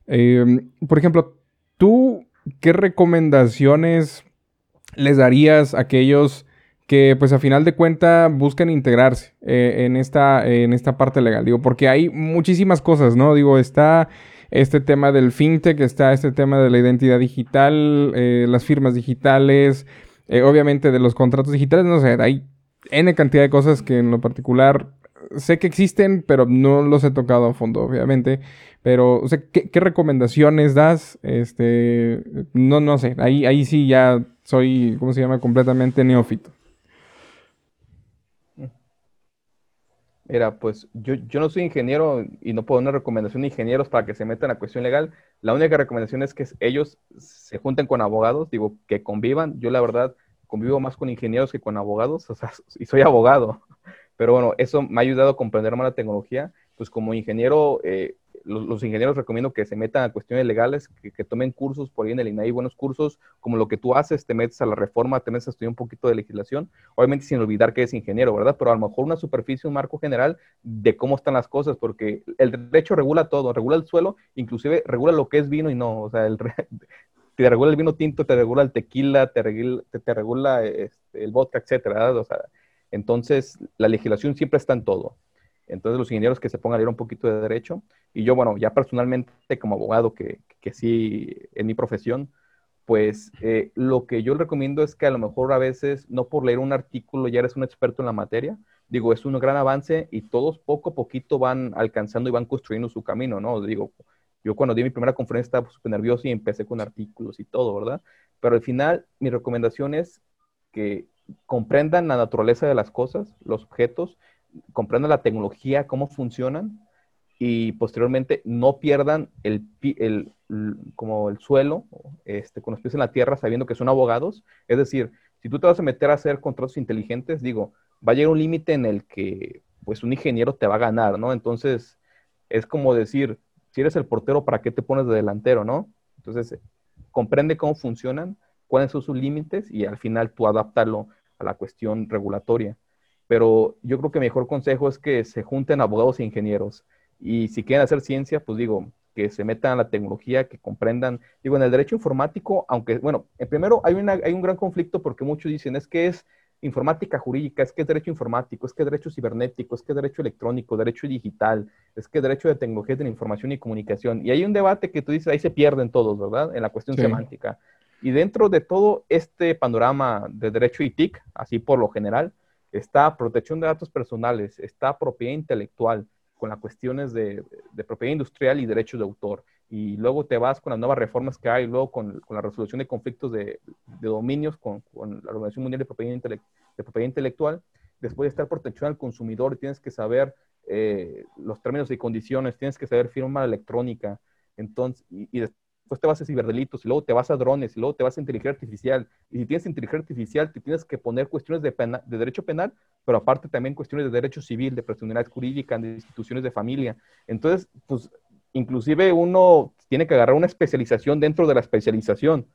Em, por ejemplo, ¿tú qué recomendaciones les darías a aquellos que pues a final de cuenta buscan integrarse eh, en, esta, en esta parte legal. Digo, porque hay muchísimas cosas, ¿no? Digo, está este tema del fintech, está este tema de la identidad digital, eh, las firmas digitales, eh, obviamente de los contratos digitales, no sé, hay N cantidad de cosas que en lo particular sé que existen, pero no los he tocado a fondo, obviamente. Pero, o sea, ¿qué, recomendaciones das? Este, no, no sé, ahí, ahí sí ya soy, ¿cómo se llama? Completamente neófito. Mira, pues yo, yo no soy ingeniero y no puedo dar una recomendación de ingenieros para que se metan a cuestión legal. La única recomendación es que ellos se junten con abogados, digo, que convivan. Yo la verdad convivo más con ingenieros que con abogados, o sea, y soy abogado. Pero bueno, eso me ha ayudado a comprender más la tecnología. Pues como ingeniero, eh, los, ingenieros recomiendo que se metan a cuestiones legales, que, tomen cursos por ahí en el INAI, buenos cursos, como lo que tú haces, te metes a la reforma, te metes a estudiar un poquito de legislación, obviamente sin olvidar que eres ingeniero, ¿verdad? Pero a lo mejor una superficie, un marco general de cómo están las cosas, porque el derecho regula todo, regula el suelo, inclusive regula lo que es vino y no, o sea, el, te regula el vino tinto, te regula el tequila, te regula, te, regula este, el vodka, etcétera. O sea, entonces la legislación siempre está en todo. Entonces los ingenieros que se pongan a leer un poquito de derecho. Y yo, bueno, ya personalmente como abogado, que, que sí en mi profesión, pues eh, lo que yo recomiendo es que a lo mejor a veces, no por leer un artículo ya eres un experto en la materia, digo, es un gran avance y todos poco a poquito van alcanzando y van construyendo su camino, ¿no? Digo, yo cuando di mi primera conferencia estaba súper nervioso y empecé con artículos y todo, ¿verdad? Pero al final mi recomendación es que comprendan la naturaleza de las cosas, los objetos, comprendan la tecnología, cómo funcionan y posteriormente no pierdan el, como el suelo este, con los pies en la tierra sabiendo que son abogados. Es decir, si tú te vas a meter a hacer contratos inteligentes, digo, va a llegar un límite en el que pues un ingeniero te va a ganar, ¿no? Entonces, es como decir, si eres el portero, ¿para qué te pones de delantero, no? Entonces, comprende cómo funcionan, cuáles son sus límites y al final tú adaptarlo a la cuestión regulatoria. Pero yo creo que mi mejor consejo es que se junten abogados e ingenieros. Y si quieren hacer ciencia, pues digo, que se metan a la tecnología, que comprendan. Digo, en el derecho informático, aunque, bueno, en primero hay, una, hay un gran conflicto porque muchos dicen, es que es informática jurídica, es que es derecho informático, es que es derecho cibernético, es que es derecho electrónico, derecho digital, es que es derecho de tecnología de la información y comunicación. Y hay un debate que tú dices, ahí se pierden todos, ¿verdad? En la cuestión semántica. Y dentro de todo este panorama de derecho y TIC, así por lo general, está protección de datos personales, está propiedad intelectual, con las cuestiones de, propiedad industrial y derechos de autor. Y luego te vas con las nuevas reformas que hay, luego con, la resolución de conflictos de, dominios con, la Organización Mundial de Propiedad, de propiedad Intelectual. Después de estar protección al consumidor, tienes que saber eh, los términos y condiciones, tienes que saber firma electrónica. Entonces, y, y después te vas a ciberdelitos, y luego te vas a drones, y luego te vas a inteligencia artificial. Y si tienes inteligencia artificial, te tienes que poner cuestiones de, de derecho penal, pero aparte también cuestiones de derecho civil, de personalidad jurídica, de instituciones de familia. Entonces, pues, inclusive uno tiene que agarrar una especialización dentro de la especialización.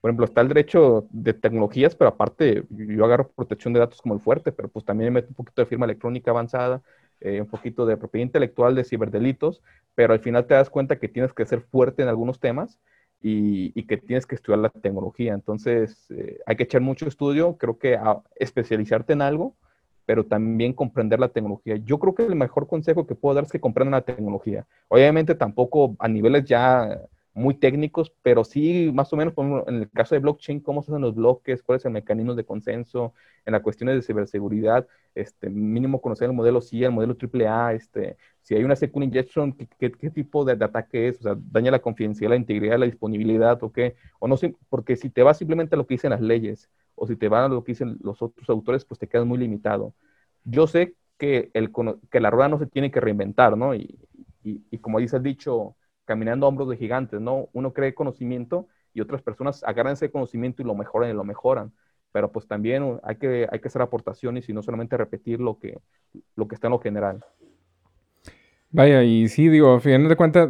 Por ejemplo, está el derecho de tecnologías, pero aparte yo agarro protección de datos como el fuerte, pero pues también me meto un poquito de firma electrónica avanzada, eh, un poquito de propiedad intelectual, de ciberdelitos, pero al final te das cuenta que tienes que ser fuerte en algunos temas y, que tienes que estudiar la tecnología. Entonces, eh, hay que echar mucho estudio, creo que especializarte en algo, pero también comprender la tecnología. Yo creo que el mejor consejo que puedo dar es que comprendan la tecnología. Obviamente tampoco a niveles ya muy técnicos, pero sí más o menos en el caso de blockchain, cómo se hacen los bloques, cuál es el mecanismo de consenso, en las cuestiones de ciberseguridad, este, mínimo conocer el modelo CIA, el modelo AAA, este, si hay una second injection, ¿qué, tipo de, ataque es? O sea, daña la confidencialidad, la integridad, la disponibilidad o qué, o no sé, porque si te vas simplemente a lo que dicen las leyes, o si te vas a lo que dicen los otros autores, pues te quedas muy limitado. Yo sé que, el, que la rueda no se tiene que reinventar, ¿no? Y, y, y como dice el dicho, caminando a hombros de gigantes, ¿no? Uno cree conocimiento y otras personas agarran ese conocimiento y lo mejoran y lo mejoran. Pero pues también hay que, hay que hacer aportaciones y no solamente repetir lo que, lo que está en lo general. Vaya, y sí, digo, a final de cuentas,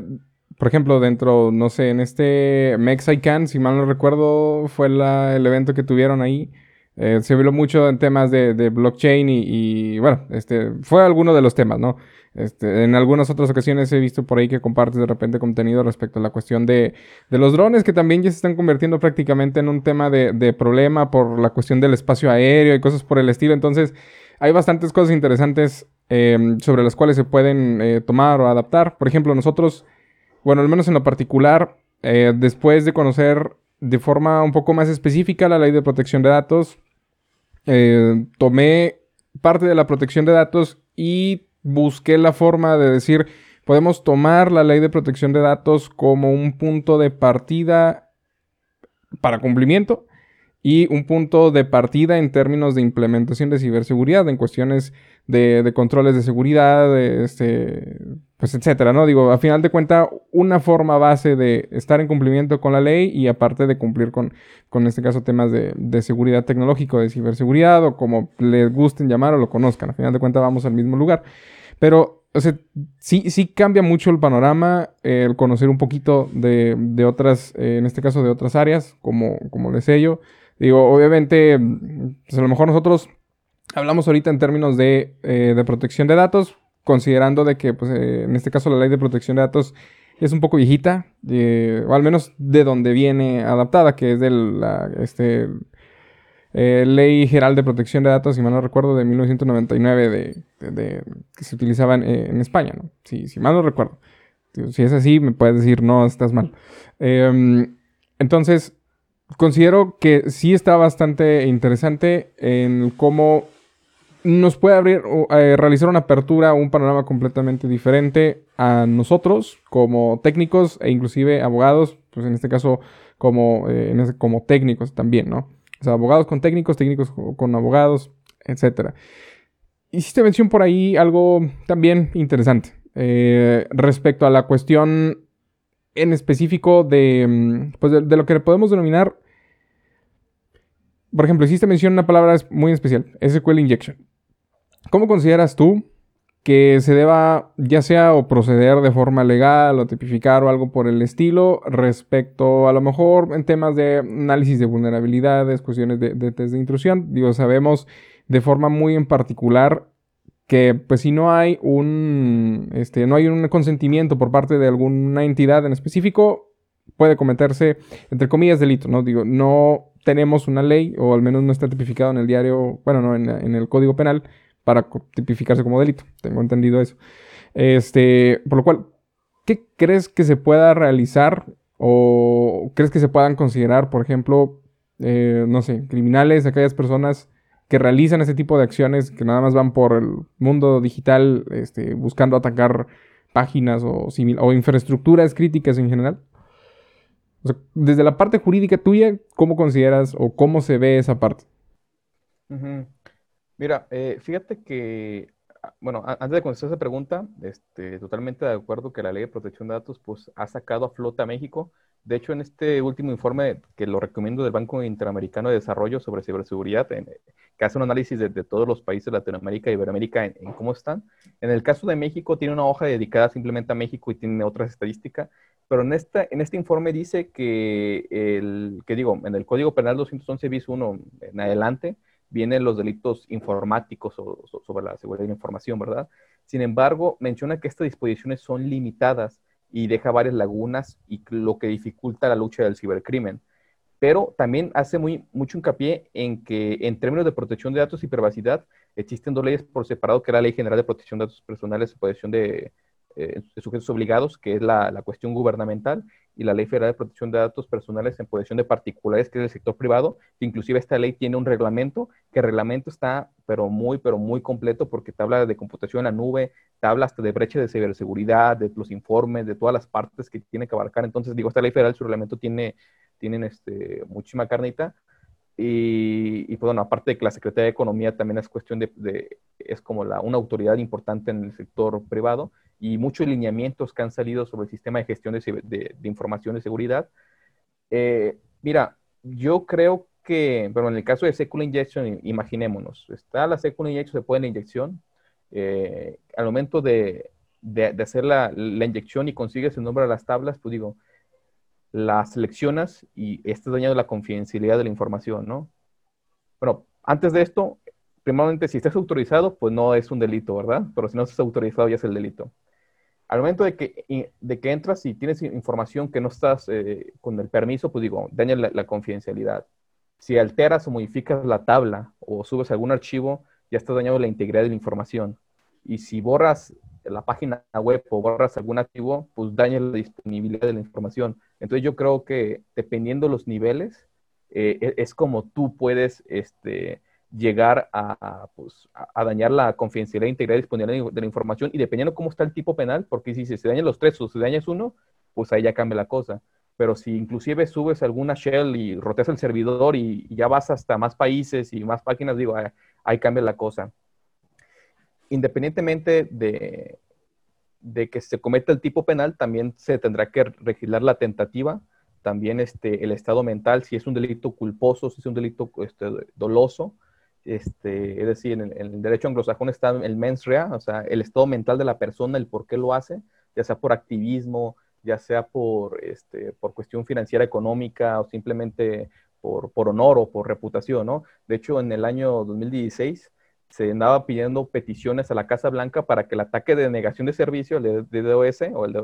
por ejemplo, dentro, no sé, en este Mexican, si mal no recuerdo, fue el evento que tuvieron ahí. Eh, se habló mucho en temas de, blockchain y, bueno, este, fue alguno de los temas, ¿no? Este, en algunas otras ocasiones he visto por ahí que compartes de repente contenido respecto a la cuestión de, los drones, que también ya se están convirtiendo prácticamente en un tema de, problema por la cuestión del espacio aéreo y cosas por el estilo. Entonces, hay bastantes cosas interesantes em, sobre las cuales se pueden eh, tomar o adaptar. Por ejemplo, nosotros, bueno, al menos en lo particular, eh, después de conocer de forma un poco más específica la ley de protección de datos, eh, tomé parte de la protección de datos y busqué la forma de decir, podemos tomar la ley de protección de datos como un punto de partida para cumplimiento y un punto de partida en términos de implementación de ciberseguridad, en cuestiones de, controles de seguridad, este, pues etcétera, ¿no? Digo, a final de cuentas, una forma base de estar en cumplimiento con la ley y aparte de cumplir con, con este caso, temas de, seguridad tecnológica, de ciberseguridad, o como les gusten llamar o lo conozcan. A final de cuentas, vamos al mismo lugar. Pero, o sea, sí, sí cambia mucho el panorama, el conocer un poquito de, otras, eh, en este caso, de otras áreas, como, como les yo. Digo, obviamente, pues a lo mejor nosotros hablamos ahorita en términos de, eh, de protección de datos, considerando de que, pues, eh, en este caso, la ley de protección de datos es un poco viejita, eh, o al menos de donde viene adaptada, que es de la este, eh, Ley General de Protección de Datos, si mal no recuerdo, de 1999, de, que se utilizaban en España, ¿no? Si, si mal no recuerdo. Si es así, me puedes decir, no, estás mal. Em, entonces, considero que sí está bastante interesante en cómo nos puede abrir, eh, realizar una apertura, un panorama completamente diferente a nosotros como técnicos e inclusive abogados, pues en este caso como, eh, como técnicos también, ¿no? O sea, abogados con técnicos, técnicos con abogados, etc. Hiciste mención por ahí algo también interesante eh, respecto a la cuestión en específico de, mm, pues de, lo que podemos denominar por ejemplo, hiciste mención una palabra muy especial, SQL Injection. ¿Cómo consideras tú que se deba, ya sea o proceder de forma legal o tipificar o algo por el estilo, respecto a lo mejor en temas de análisis de vulnerabilidades, cuestiones de, test de intrusión? Digo, sabemos de forma muy en particular que pues si no hay un, este, no hay un consentimiento por parte de alguna entidad en específico, puede cometerse, entre comillas, delito, ¿no? Digo, no tenemos una ley, o al menos no está tipificado en el diario, bueno, no, en, el Código Penal, para tipificarse como delito. Tengo entendido eso. Este, por lo cual, ¿qué crees que se pueda realizar o crees que se puedan considerar, por ejemplo, eh, no sé, criminales, aquellas personas que realizan ese tipo de acciones que nada más van por el mundo digital este, buscando atacar páginas o, o infraestructuras críticas en general? desde la parte jurídica tuya, ¿cómo consideras o cómo se ve esa parte? Mira, eh, fíjate que, ah, bueno, antes de contestar esa pregunta, este, totalmente de acuerdo que la ley de protección de datos pues, ha sacado a flota a México. De hecho, en este último informe que lo recomiendo del Banco Interamericano de Desarrollo sobre ciberseguridad, que hace un análisis de, todos los países de Latinoamérica y Iberoamérica en, cómo están, en el caso de México tiene una hoja dedicada simplemente a México y tiene otras estadísticas pero en, esta, en este informe dice que, el, que digo, en el Código Penal 211 bis 1 en adelante vienen los delitos informáticos o, sobre la seguridad de la información, ¿verdad? Sin embargo, menciona que estas disposiciones son limitadas y deja varias lagunas y lo que dificulta la lucha del cibercrimen. Pero también hace muy, mucho hincapié en que en términos de protección de datos y privacidad existen dos leyes por separado, que es la Ley General de Protección de Datos Personales y Protección de, eh, sujetos obligados, que es la, cuestión gubernamental, y la Ley Federal de Protección de Datos Personales en posesión de particulares, que es el sector privado, que inclusive esta ley tiene un reglamento, que el reglamento está, pero muy, pero muy completo, porque te habla de computación en la nube, te habla hasta de brecha de ciberseguridad, de los informes, de todas las partes que tiene que abarcar. Entonces, digo, esta Ley Federal, su reglamento tiene, tienen este, muchísima carnita. Y, y, pues bueno, aparte de que la Secretaría de Economía también es cuestión de, de es como la, una autoridad importante en el sector privado, y muchos lineamientos que han salido sobre el sistema de gestión de, información de seguridad. Eh, mira, yo creo que, pero en el caso de Secular Injection, imaginémonos, está la Secular Injection, se pone la inyección, eh, al momento de, hacer la, inyección y consigues el nombre de las tablas, pues digo, las seleccionas y estás dañando la confidencialidad de la información, ¿no? Bueno, Antes de esto, primeramente, si estás autorizado, pues no es un delito, ¿verdad? Pero si no estás autorizado, ya es el delito. Al momento de que, de que entras y tienes información que no estás eh, con el permiso, pues digo, daña la, confidencialidad. Si alteras o modificas la tabla o subes algún archivo, ya estás dañando la integridad de la información. Y si borras la página web o borras algún archivo, pues daña la disponibilidad de la información. Entonces yo creo que dependiendo los niveles, eh, e, es como tú puedes este, llegar pues, a, a, dañar la confidencialidad, integridad y disponibilidad de la información y dependiendo cómo está el tipo penal, porque si se dañan los tres o se dañas uno, pues ahí ya cambia la cosa. Pero si inclusive subes alguna shell y roteas el servidor y, ya vas hasta más países y más páginas, digo, ahí, cambia la cosa. Independientemente de, de que se cometa el tipo penal, también se tendrá que registrar la tentativa, también este, el estado mental, si es un delito culposo, si es un delito este, doloso, este, es decir, en, el derecho anglosajón está el mens rea, o sea, el estado mental de la persona, el por qué lo hace, ya sea por activismo, ya sea por, este, cuestión financiera económica o simplemente por, honor o por reputación, ¿no? De hecho, en el año 2016 se andaba pidiendo peticiones a la Casa Blanca para que el ataque de negación de servicio, el DDoS o el,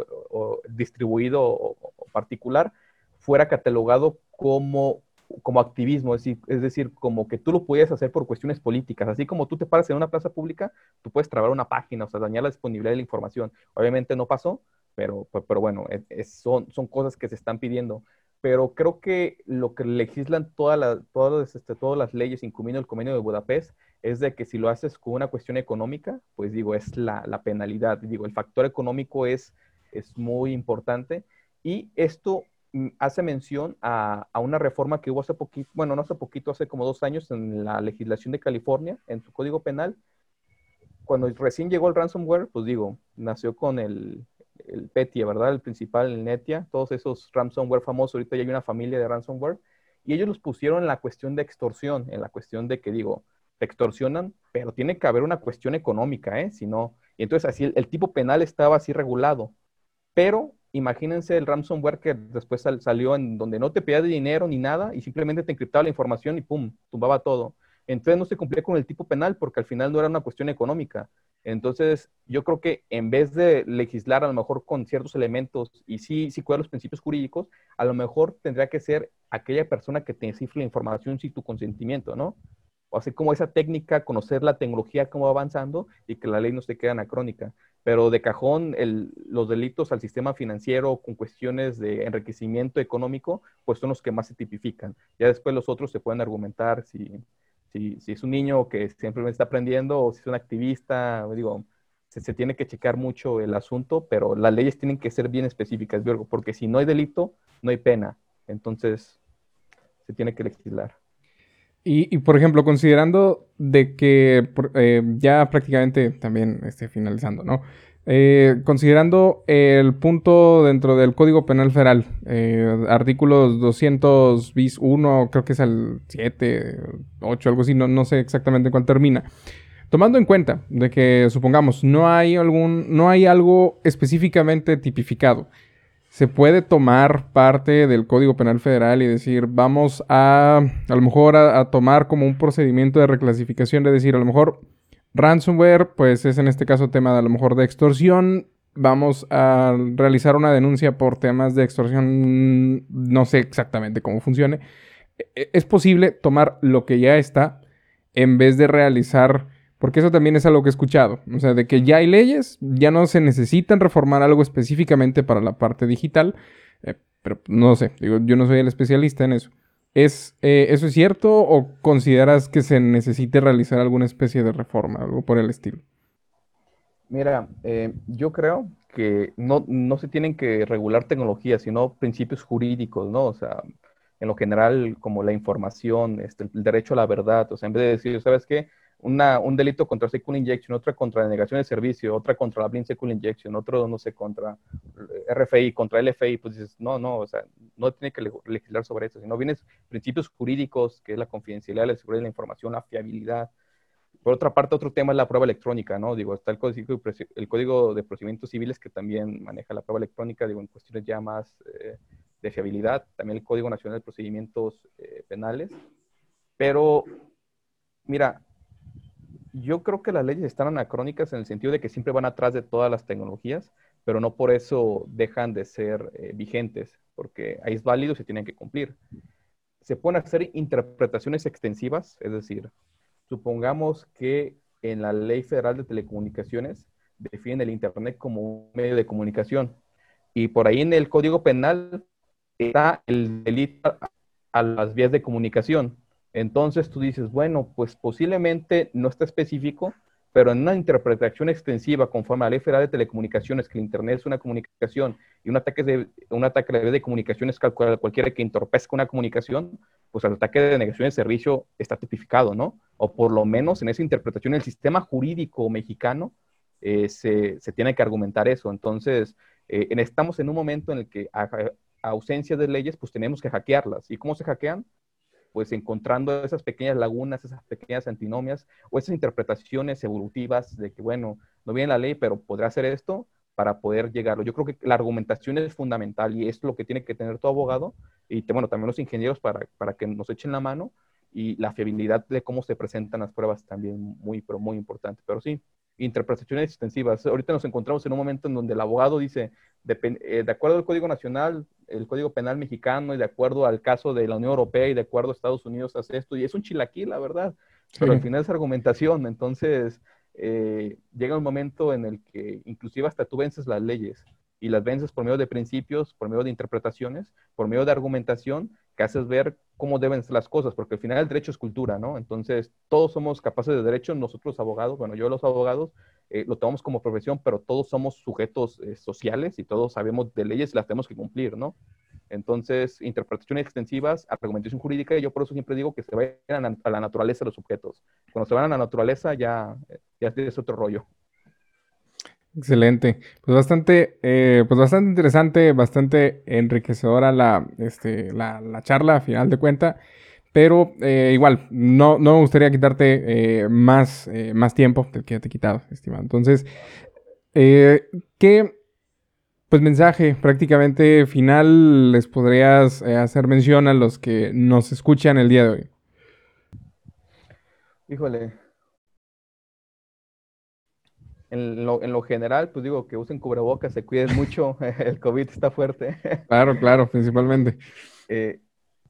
distribuido o, particular, fuera catalogado como como activismo, es decir, es decir, como que tú lo puedes hacer por cuestiones políticas, así como tú te paras en una plaza pública, tú puedes trabar una página, o sea, dañar la disponibilidad de la información. Obviamente no pasó, pero, pero bueno, son, son cosas que se están pidiendo. Pero creo que lo que legislan todas las, todas, este, todas las leyes, incluyendo el convenio de Budapest, es de que si lo haces con una cuestión económica, pues digo, es la, la penalidad. Digo, el factor económico es, es muy importante. Y esto hace mención a, una reforma que hubo hace poquito, bueno, no hace poquito, hace como dos años en la legislación de California, en su código penal. Cuando recién llegó el ransomware, pues digo, nació con el, el PETIA, ¿verdad? El principal, el NETIA, todos esos ransomware famosos, ahorita ya hay una familia de ransomware, y ellos los pusieron en la cuestión de extorsión, en la cuestión de que digo, te extorsionan, pero tiene que haber una cuestión económica, ¿eh? Si no, y entonces así el tipo penal estaba así regulado, pero imagínense el ransomware que después salió en donde no te pedía dinero ni nada y simplemente te encriptaba la información y pum, tumbaba todo. Entonces no se cumplía con el tipo penal porque al final no era una cuestión económica. Entonces yo creo que en vez de legislar a lo mejor con ciertos elementos y sí, sí cuidar los principios jurídicos, a lo mejor tendría que ser aquella persona que te cifre la información sin tu consentimiento, ¿no? O así como esa técnica, conocer la tecnología cómo va avanzando y que la ley no se quede anacrónica pero de cajón los delitos al sistema financiero con cuestiones de enriquecimiento económico, pues son los que más se tipifican. Ya después los otros se pueden argumentar si, es un niño que simplemente está aprendiendo o si es un activista, digo, se, se, tiene que checar mucho el asunto, pero las leyes tienen que ser bien específicas, porque si no hay delito, no hay pena. Entonces, se tiene que legislar. Y, por ejemplo, considerando de que eh, ya prácticamente también esté finalizando, ¿no? Eh, considerando el punto dentro del Código Penal Federal, eh, artículos 200 bis 1, creo que es el 7, 8, algo así, no, no sé exactamente cuándo termina. Tomando en cuenta de que, supongamos, no hay algún, no hay algo específicamente tipificado se puede tomar parte del Código Penal Federal y decir, vamos a, a lo mejor a, tomar como un procedimiento de reclasificación, de decir, a lo mejor ransomware, pues es en este caso tema de a lo mejor de extorsión, vamos a realizar una denuncia por temas de extorsión, no sé exactamente cómo funcione. E, e, es posible tomar lo que ya está en vez de realizar porque eso también es algo que he escuchado. O sea, de que ya hay leyes, ya no se necesitan reformar algo específicamente para la parte digital. Eh, pero no sé, digo, yo no soy el especialista en eso. ¿Es, eh, ¿Eso es cierto o consideras que se necesite realizar alguna especie de reforma, algo por el estilo? Mira, eh, yo creo que no, no, se tienen que regular tecnologías, sino principios jurídicos, ¿no? O sea, en lo general, como la información, este, el derecho a la verdad. O sea, en vez de decir, ¿sabes qué? Un delito contra SQL Injection, otra contra la negación de servicio, otra contra la Blind SQL Injection, otro, no sé, contra RFI, contra LFI, pues dices, no, no, o sea, no tiene que legislar sobre eso, sino vienes principios jurídicos, que es la confidencialidad, la seguridad de la información, la fiabilidad. Por otra parte, otro tema es la prueba electrónica, ¿no? Digo, está el código, el código de procedimientos civiles que también maneja la prueba electrónica, digo, en cuestiones ya más eh, de fiabilidad, también el Código Nacional de Procedimientos eh, Penales, pero Mira, yo creo que las leyes están anacrónicas en el sentido de que siempre van atrás de todas las tecnologías, pero no por eso dejan de ser eh, vigentes, porque ahí es válido y se tienen que cumplir. Se pueden hacer interpretaciones extensivas, es decir, supongamos que en la Ley Federal de Telecomunicaciones define el Internet como un medio de comunicación y por ahí en el Código Penal está el delito a las vías de comunicación. Entonces tú dices, bueno, pues posiblemente no está específico, pero en una interpretación extensiva conforme a la Ley Federal de Telecomunicaciones, que el Internet es una comunicación y un ataque, de, un ataque a la de comunicaciones cualquiera que entorpezca una comunicación, pues el ataque de negación de servicio está tipificado, ¿no? O por lo menos en esa interpretación el sistema jurídico mexicano eh, se, se, tiene que argumentar eso. Entonces, eh, estamos en un momento en el que a, a ausencia de leyes, pues tenemos que hackearlas. ¿Y cómo se hackean? Pues encontrando esas pequeñas lagunas, esas pequeñas antinomias o esas interpretaciones evolutivas de que, bueno, no viene la ley, pero podrá hacer esto para poder llegarlo. Yo creo que la argumentación es fundamental y es lo que tiene que tener todo abogado y, bueno, también los ingenieros para, para que nos echen la mano y la fiabilidad de cómo se presentan las pruebas también muy, pero muy importante. Pero sí, interpretaciones extensivas. Ahorita nos encontramos en un momento en donde el abogado dice, de, eh, de, acuerdo al Código Nacional, el Código Penal mexicano y de acuerdo al caso de la Unión Europea y de acuerdo a Estados Unidos hace esto, y es un chilaquí, la verdad, pero al final es argumentación, entonces eh, llega un momento en el que inclusive hasta tú vences las leyes y las vences por medio de principios, por medio de interpretaciones, por medio de argumentación, que haces ver cómo deben ser las cosas, porque al final el derecho es cultura, ¿no? Entonces, todos somos capaces de derecho, nosotros abogados, bueno, yo los abogados, eh, lo tomamos como profesión, pero todos somos sujetos eh, sociales y todos sabemos de leyes y las tenemos que cumplir, ¿no? Entonces, interpretaciones extensivas, argumentación jurídica, y yo por eso siempre digo que se vayan a la naturaleza los objetos. Cuando se van a la naturaleza ya, ya es otro rollo. Excelente. Pues bastante, eh, pues bastante interesante, bastante enriquecedora la, este, la, la charla a final de cuenta. Pero eh, igual, no, no me gustaría quitarte eh, más, más tiempo del que ya te he quitado, estimado. Entonces, ¿qué pues mensaje prácticamente final les podrías hacer mención a los que nos escuchan el día de hoy? Híjole, en lo, en lo, general, pues digo que usen cubrebocas, se cuiden mucho, el COVID está fuerte. Claro, claro, principalmente. Eh,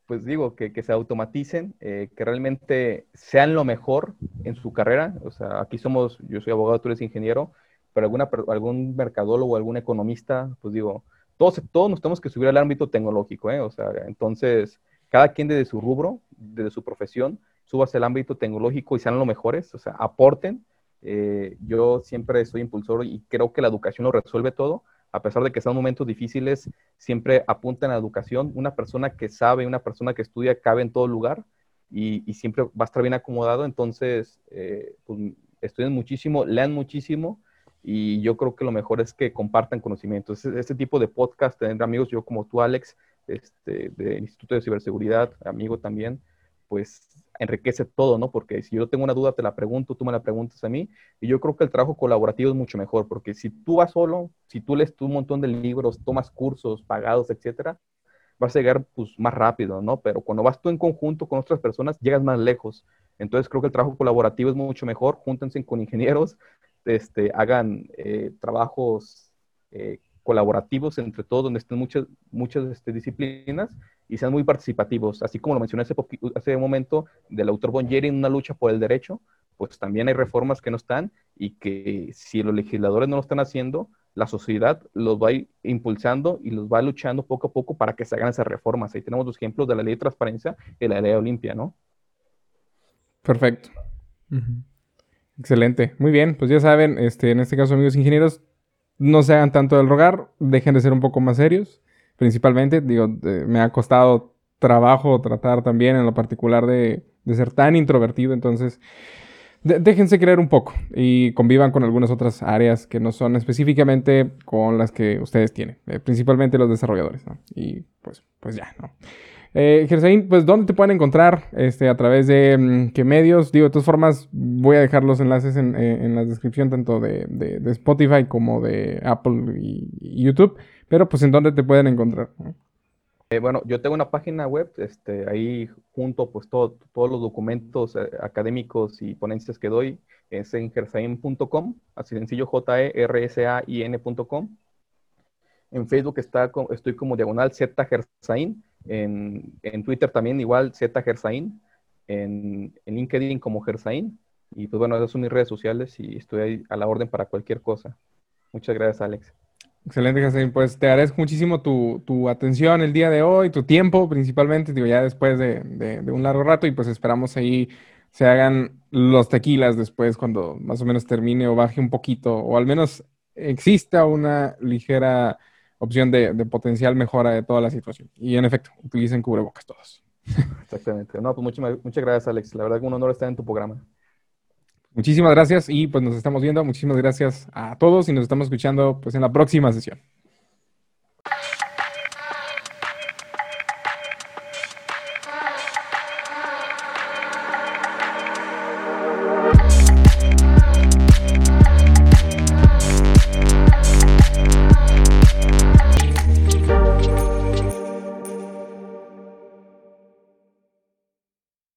pues digo que, que se automaticen, eh, que realmente sean lo mejor en su carrera. O sea, aquí somos, yo soy abogado, tú eres ingeniero, pero alguna, algún mercadólogo, algún economista, pues digo, todos, todos nos tenemos que subir al ámbito tecnológico, ¿eh? O sea, entonces, cada quien desde su rubro, desde su profesión, subas al ámbito tecnológico y sean los mejores, o sea, aporten eh, yo siempre soy impulsor y creo que la educación lo resuelve todo. A pesar de que sean momentos difíciles, siempre apunta en la educación. Una persona que sabe, una persona que estudia, cabe en todo lugar y, siempre va a estar bien acomodado. Entonces, eh, pues, estudien muchísimo, lean muchísimo y yo creo que lo mejor es que compartan conocimientos. Este, tipo de podcast, tener amigos, yo como tú, Alex, este, del Instituto de Ciberseguridad, amigo también, pues enriquece todo, ¿no? Porque si yo tengo una duda, te la pregunto, tú me la preguntas a mí, y yo creo que el trabajo colaborativo es mucho mejor, porque si tú vas solo, si tú lees un montón de libros, tomas cursos pagados, etcétera, vas a llegar pues, más rápido, ¿no? Pero cuando vas tú en conjunto con otras personas, llegas más lejos. Entonces creo que el trabajo colaborativo es mucho mejor, júntense con ingenieros, este, hagan eh, trabajos eh, colaborativos entre todos, donde estén muchas, muchas este, disciplinas y sean muy participativos. Así como lo mencioné hace, hace un momento del autor Bonjeri en una lucha por el derecho, pues también hay reformas que no están y que si los legisladores no lo están haciendo, la sociedad los va impulsando y los va luchando poco a poco para que se hagan esas reformas. Ahí tenemos los ejemplos de la ley de transparencia y la ley Olimpia, ¿no? Perfecto. Excelente. Muy bien, pues ya saben, este, en este caso, amigos ingenieros, no se hagan tanto del rogar, dejen de ser un poco más serios, principalmente, digo, me ha costado trabajo tratar también en lo particular de, ser tan introvertido, entonces déjense creer un poco y convivan con algunas otras áreas que no son específicamente con las que ustedes tienen, eh, principalmente los desarrolladores. Y pues, pues ya, ¿no? Eh, pues, ¿dónde te pueden encontrar? Este, a través de mm, qué medios. Digo, de todas formas, voy a dejar los enlaces en, eh, la descripción tanto de, Spotify como de Apple y, YouTube. Pero, pues, ¿en dónde te pueden encontrar? Eh, bueno, yo tengo una página web, este, ahí junto pues todo, todos los documentos eh, académicos y ponencias que doy, es en gersain.com, así sencillo, J-E-R-S-A-I-N.com. En Facebook está, estoy como diagonal Z Gersain, en, en, Twitter también igual Z Gersain, en, en LinkedIn como Gersain, y pues bueno, esas son mis redes sociales y estoy ahí a la orden para cualquier cosa. Muchas gracias, Alex. Excelente, Jacín. Pues te agradezco muchísimo tu, atención el día de hoy, tu tiempo principalmente, digo, ya después de, un largo rato y pues esperamos ahí se hagan los tequilas después cuando más o menos termine o baje un poquito o al menos exista una ligera opción de, potencial mejora de toda la situación. Y en efecto, utilicen cubrebocas todos. Exactamente. No, pues muchas, muchas gracias, Alex. La verdad que un honor estar en tu programa. Muchísimas gracias y pues nos estamos viendo. Muchísimas gracias a todos y nos estamos escuchando pues en la próxima sesión.